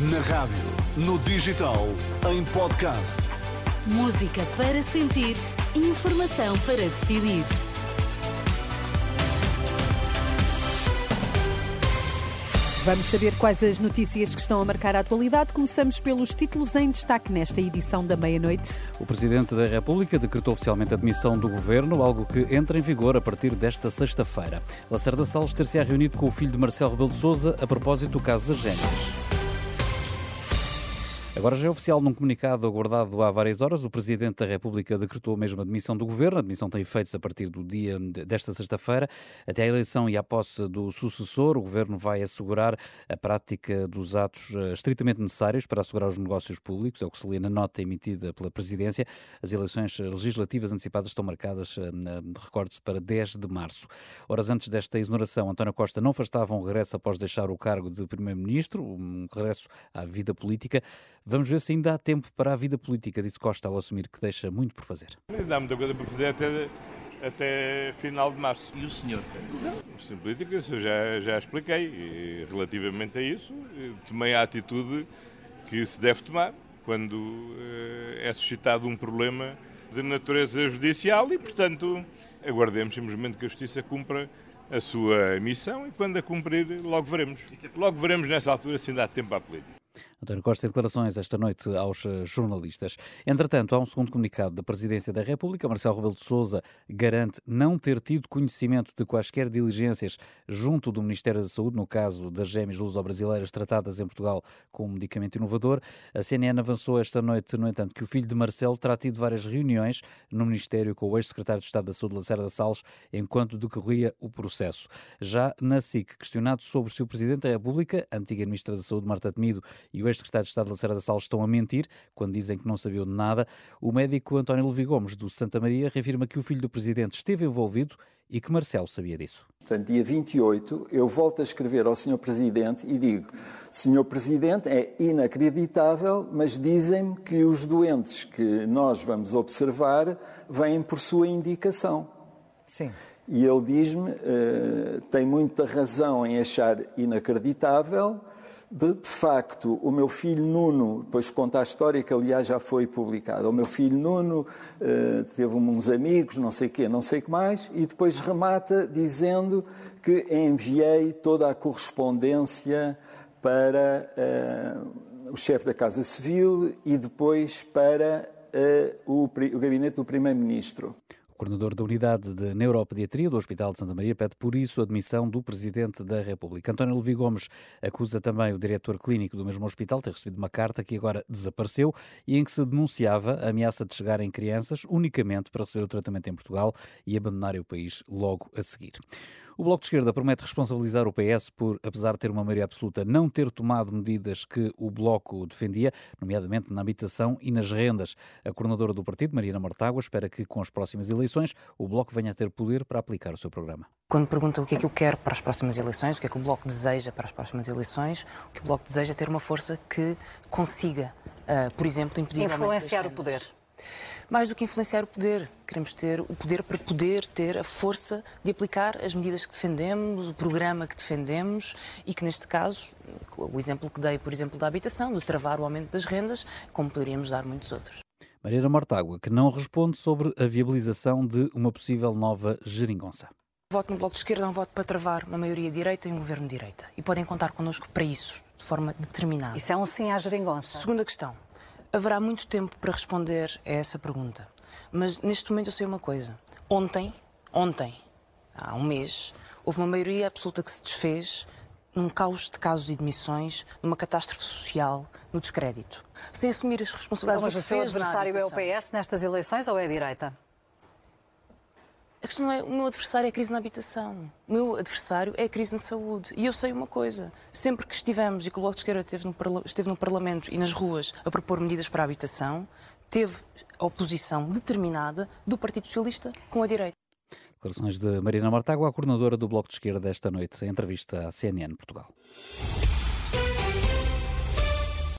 Na rádio, no digital, em podcast. Música para sentir, informação para decidir. Vamos saber quais as notícias que estão a marcar a atualidade. Começamos pelos títulos em destaque nesta edição da meia-noite. O Presidente da República decretou oficialmente a demissão do Governo, algo que entra em vigor a partir desta sexta-feira. Lacerda Salles ter-se-á reunido com o filho de Marcelo Rebelo de Sousa a propósito do caso das gêmeas. Agora já é oficial num comunicado aguardado há várias horas, o Presidente da República decretou mesmo a demissão do Governo. A demissão tem efeitos a partir do dia desta sexta-feira. Até a eleição e a posse do sucessor, o Governo vai assegurar a prática dos atos eh, estritamente necessários para assegurar os negócios públicos, é o que se lê na nota emitida pela Presidência. As eleições legislativas antecipadas estão marcadas, eh, recorde-se, para 10 de março. Horas antes desta exoneração, António Costa não afastava um regresso após deixar o cargo de Primeiro-Ministro, um regresso à vida política. Vamos ver se ainda há tempo para a vida política, disse Costa ao assumir que deixa muito por fazer. Ainda há muita coisa para fazer até, até final de março. E o senhor? Não, política, isso eu já, já expliquei. E, relativamente a isso, tomei a atitude que se deve tomar quando uh, é suscitado um problema de natureza judicial e, portanto, aguardemos simplesmente que a Justiça cumpra a sua missão e quando a cumprir, logo veremos. Logo veremos nessa altura se ainda há tempo à política. António Costa em declarações esta noite aos eh, jornalistas. Entretanto, há um segundo comunicado da Presidência da República. Marcelo Rebelo de Sousa garante não ter tido conhecimento de quaisquer diligências junto do Ministério da Saúde, no caso das gêmeas luso-brasileiras tratadas em Portugal com um medicamento inovador. A CNN avançou esta noite, no entanto, que o filho de Marcelo terá tido várias reuniões no Ministério com o ex-secretário de Estado da Saúde, Lacerda Salles, enquanto decorria o processo. Já na SIC, questionado sobre se o Presidente da República, a antiga Ministra da Saúde, Marta Temido, e o ex-secretário de Estado de Lacerda Salles estão a mentir quando dizem que não sabiam de nada. O médico António Levi Gomes, do Santa Maria, reafirma que o filho do Presidente esteve envolvido e que Marcelo sabia disso. Portanto, dia 28, eu volto a escrever ao Sr. Presidente e digo: Sr. Presidente, é inacreditável, mas dizem-me que os doentes que nós vamos observar vêm por sua indicação. Sim. E ele diz-me: uh, tem muita razão em achar inacreditável de, de, facto, o meu filho Nuno, depois conta a história que aliás já foi publicada. O meu filho Nuno uh, teve uns amigos, não sei quê, não sei que mais, e depois remata dizendo que enviei toda a correspondência para uh, o chefe da Casa Civil e depois para uh, o, o gabinete do Primeiro-Ministro coordenador da Unidade de Neuropediatria do Hospital de Santa Maria pede por isso a admissão do Presidente da República. António Levi Gomes acusa também o diretor clínico do mesmo hospital ter recebido uma carta que agora desapareceu e em que se denunciava a ameaça de chegarem crianças unicamente para receber o tratamento em Portugal e abandonarem o país logo a seguir. O Bloco de Esquerda promete responsabilizar o PS por, apesar de ter uma maioria absoluta, não ter tomado medidas que o Bloco defendia, nomeadamente na habitação e nas rendas. A coordenadora do partido, Mariana Mortágua, espera que com as próximas eleições o Bloco venha a ter poder para aplicar o seu programa. Quando perguntam o que é que eu quero para as próximas eleições, o que é que o Bloco deseja para as próximas eleições, o que o Bloco deseja é ter uma força que consiga, uh, por exemplo, impedir... Influenciar o poder. Mais do que influenciar o poder, queremos ter o poder para poder ter a força de aplicar as medidas que defendemos, o programa que defendemos e que, neste caso, o exemplo que dei, por exemplo, da habitação, de travar o aumento das rendas, como poderíamos dar muitos outros. Mariana Mortágua, que não responde sobre a viabilização de uma possível nova geringonça. Voto no Bloco de Esquerda é um voto para travar uma maioria direita e um governo de direita. E podem contar connosco para isso, de forma determinada. Isso é um sim à geringonça. Segunda questão. Haverá muito tempo para responder a essa pergunta. Mas neste momento eu sei uma coisa. Ontem, ontem, há um mês, houve uma maioria absoluta que se desfez num caos de casos e demissões, numa catástrofe social, no descrédito. Sem assumir as responsabilidades então, mas o seu adversário é o PS nestas eleições ou é a direita? A questão não é o meu adversário é a crise na habitação. O meu adversário é a crise na saúde. E eu sei uma coisa: sempre que estivemos e que o Bloco de Esquerda esteve no, esteve no Parlamento e nas ruas a propor medidas para a habitação, teve a oposição determinada do Partido Socialista com a direita. Declarações de Marina Martágua, a coordenadora do Bloco de Esquerda, esta noite, em entrevista à CNN Portugal.